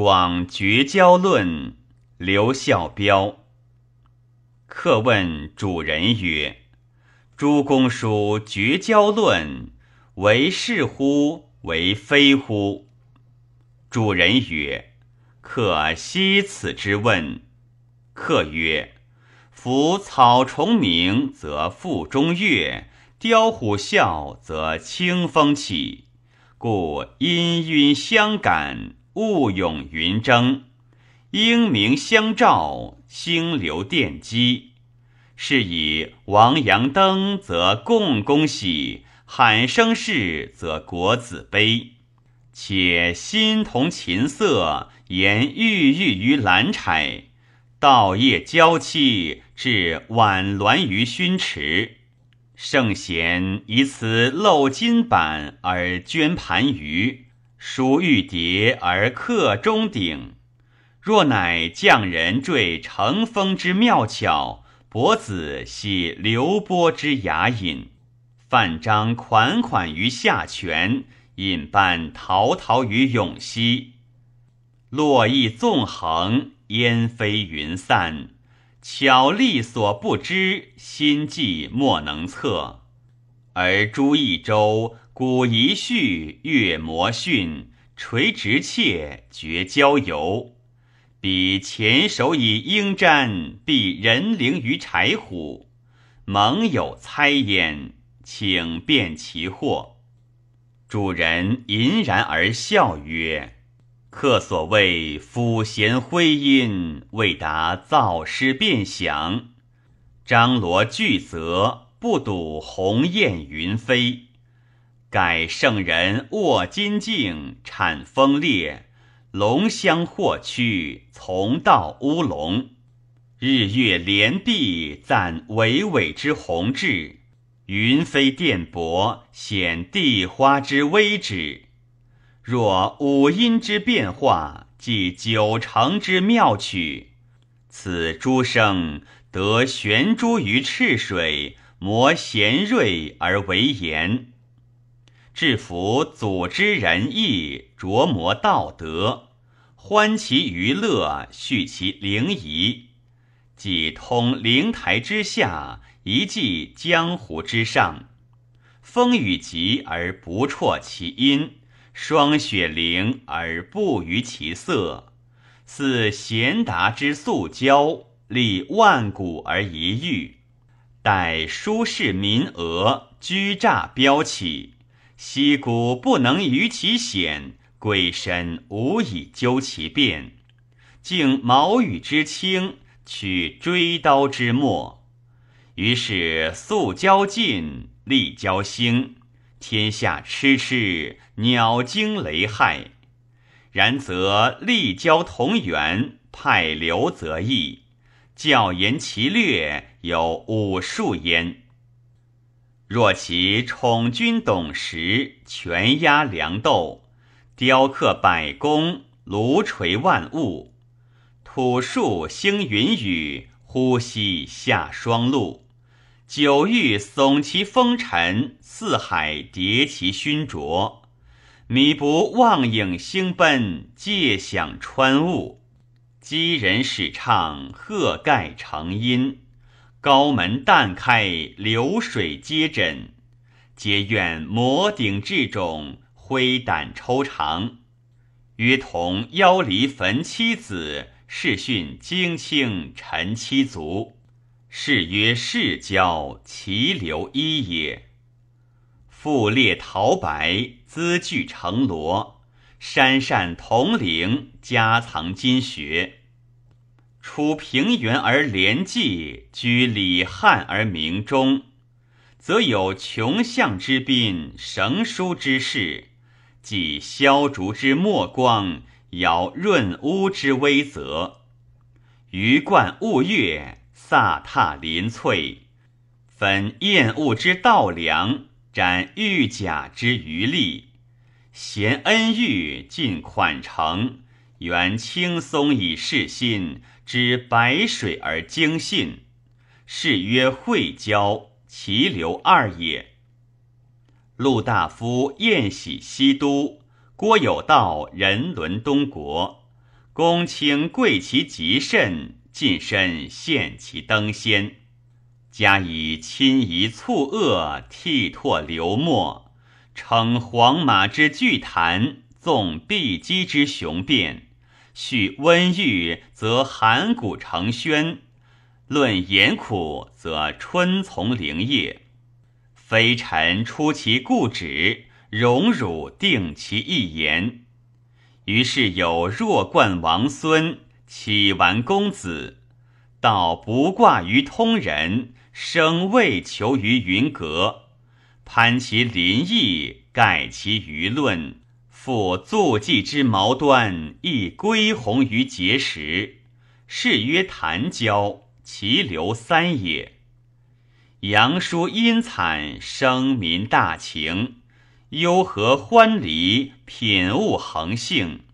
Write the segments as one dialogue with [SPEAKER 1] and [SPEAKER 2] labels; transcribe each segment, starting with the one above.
[SPEAKER 1] 广绝交论，刘孝标。客问主人曰：“诸公书绝交论，为是乎？为非乎？”主人曰：“客惜此之问。”客曰：“夫草虫鸣，则腹中悦；雕虎啸，则清风起。故氤氲相感。”物涌云蒸，英明相照，星流电击。是以王阳登，则共工喜；喊声事，则国子悲。且心同琴瑟，言郁郁于兰柴；道业交期，至晚鸾于熏池。圣贤以此镂金板而捐盘盂。书玉蝶而刻钟鼎，若乃匠人缀乘风之妙巧，伯子系流波之雅隐，范章款款于下泉，引伴滔滔于永溪。络绎纵横，烟飞云散，巧力所不知，心计莫能测。而朱一舟。古遗序，阅魔训，垂直切，绝交游。彼前手以鹰瞻，避人灵于柴虎。盟有猜焉，请辨其惑。主人吟然而笑曰：“客所谓抚弦徽音，未达造诗变响。张罗巨泽，不睹鸿雁云飞。”改圣人卧金镜，产风烈；龙香或趋，从道乌龙。日月连璧，赞巍巍之宏志；云飞电薄，显地花之微止。若五音之变化，即九成之妙曲。此诸生得悬珠于赤水，磨弦锐而为言。制服组织仁义，琢磨道德，欢其娱乐，叙其灵仪，即通灵台之下，一记江湖之上。风雨急而不辍其音，霜雪凌而不逾其色，似贤达之素交，立万古而一遇。待舒适民额，居诈标起。溪谷不能逾其险，鬼神无以究其变。竟毛羽之轻，取锥刀之末。于是素交尽，力交兴，天下痴痴，鸟惊雷骇。然则力交同源，派流则易。教言其略，有武术焉。若其宠君懂时，权压良斗，雕刻百工，炉锤万物，土树兴云雨，呼吸下霜露，九域耸其风尘，四海叠其熏灼，米不望影星奔，借响穿雾，击人始唱，鹤盖成音。高门淡开，流水接枕，皆愿摩顶至踵，挥胆抽肠。约同腰离焚妻子，视训精清陈妻族。是曰世交，其流一也。复列桃白，资具成罗；山善铜铃，家藏金学。处平原而连济，居李汉而明中，则有穷相之宾，绳书之士，即萧竹之墨光，摇润屋之微泽，鱼贯物月，飒沓林翠，分厌恶之道良，展玉甲之余力，衔恩玉，尽款成，原轻松以示心。知白水而精信，是曰会交，其流二也。陆大夫宴喜西都，郭有道人伦东国，公卿贵其极甚，近身献其登仙。加以亲夷促恶，涕唾流沫，称黄马之巨谈，纵碧鸡之雄辩。叙温郁，则函谷成轩；论严苦，则春从灵叶。非臣出其故旨，荣辱定其一言。于是有弱冠王孙，启完公子，道不挂于通人，生未求于云阁，攀其林邑，盖其舆论。复坐骑之矛端，亦归鸿于碣石。是曰谈交，其流三也。杨叔阴惨，生民大情，忧和欢离，品物恒性。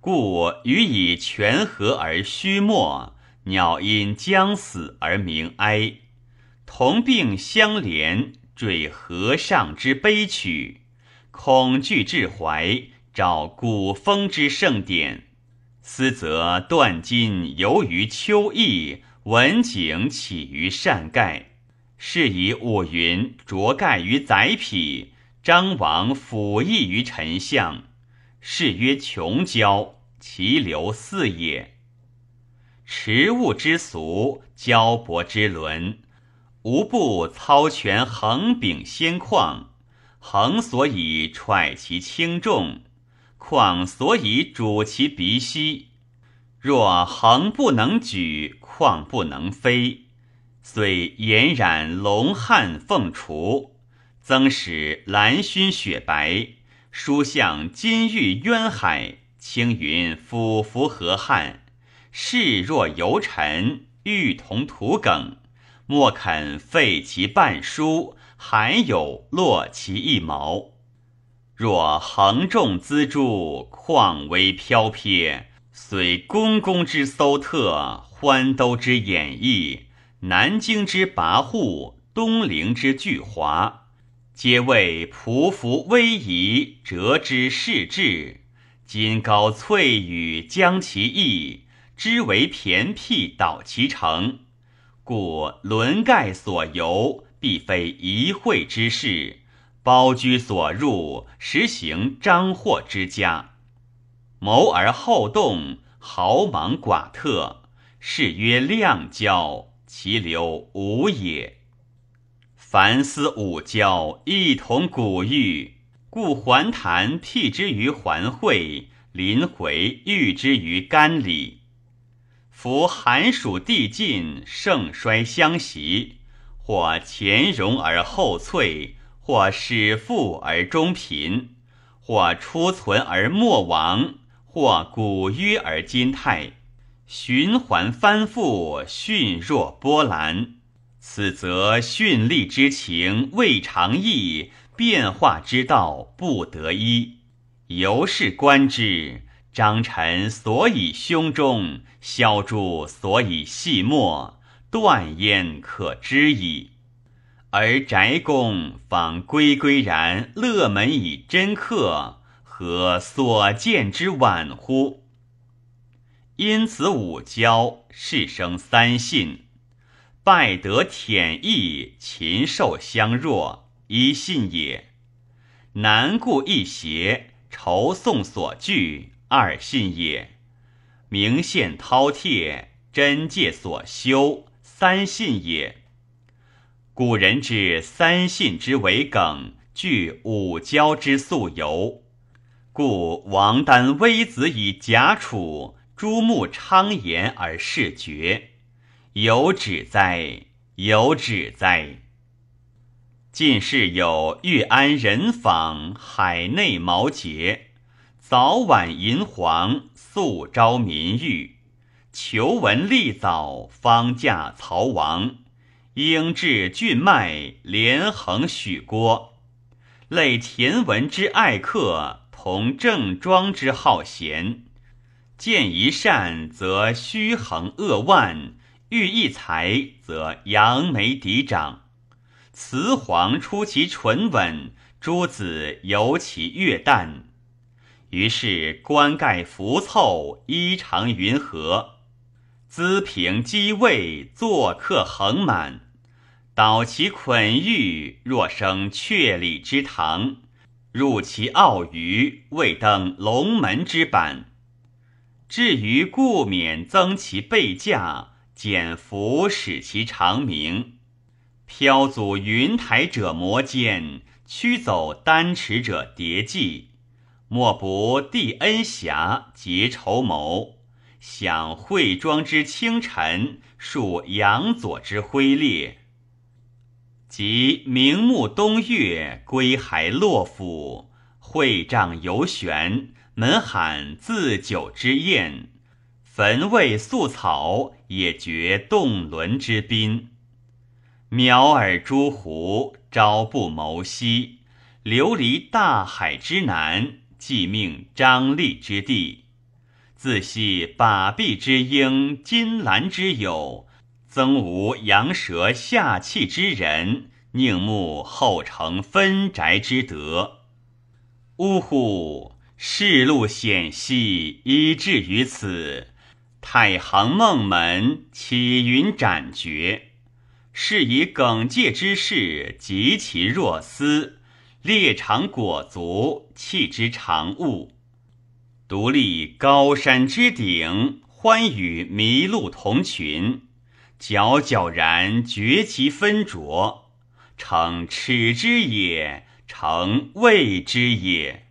[SPEAKER 1] 故予以泉河而虚没，鸟因将死而鸣哀。同病相怜，坠河上之悲曲。恐惧至怀，找古风之盛典。思则断金游于秋意，文景起于善盖。是以五云着盖于载匹，张王辅翼于丞相。是曰穷交，其流四也。持物之俗，交伯之伦，无不操权横柄先旷。恒所以揣其轻重，况所以主其鼻息。若恒不能举，况不能飞。虽颜染龙汉凤雏，增使蓝熏雪白，书向金玉渊海，青云俯伏河汉。视若游尘，欲同土梗，莫肯废其半书。还有落其一毛，若横重资诸，况为飘撇。虽公公之搜特，欢都之演绎，南京之跋扈，东陵之巨华，皆为匍匐威仪，折之势至。今高翠羽将其翼，知为骈辟导其成，故轮盖所由。必非一会之事，包居所入，实行张获之家。谋而后动，豪莽寡特，是曰量交，其流无也。凡思五交，一同古玉，故还谈辟之于环会，临回喻之于甘里。夫寒暑地尽，盛衰相袭。或前荣而后脆，或始富而终贫，或初存而末亡，或古约而今泰，循环翻复，迅若波澜。此则训利之情未尝易，变化之道不得一。由是观之，张臣所以胸中，萧诸所以细末。断焉可知矣，而宅公方归归然，乐门以真客，何所见之晚乎？因此五交，是生三信：拜得舔义，禽兽相若，一信也；难故一邪，筹送所惧，二信也；明献饕餮，真戒所修。三信也。古人之三信之为梗，具五交之素由。故王丹微子以贾楚，朱穆昌言而示绝，有止哉！有止哉！近世有玉安人访，海内毛节，早晚银黄，素招民欲。求闻立早，方驾曹王；应至郡迈，连横许郭。类田文之爱客，同郑庄之好贤。见一善，则虚横扼腕；遇一才，则扬眉抵掌。雌黄出其唇吻，诸子由其月旦。于是冠盖浮凑，衣裳云和。资平机位，作客横满。导其捆玉，若生阙里之堂；入其奥舆，未登龙门之板。至于故免增其备价，减服使其长鸣。飘阻云台者摩肩，驱走丹池者叠骑。莫不帝恩遐，结筹谋。享惠庄之清晨，数杨左之辉烈。即明目东岳，归还洛府，会帐游悬，门罕自酒之宴，坟位素草，也觉动轮之滨。苗耳诸胡，朝不谋夕，流离大海之南，即命张力之地。自系把臂之鹰，金兰之友。曾无羊舌下气之人，宁慕后承分宅之德。呜呼！世路险兮，以至于此。太行梦门，起云斩绝？是以耿介之士，及其若斯；列长裹足，弃之长物。独立高山之顶，欢与麋鹿同群。皎皎然绝其分浊，诚耻之也，成畏之也。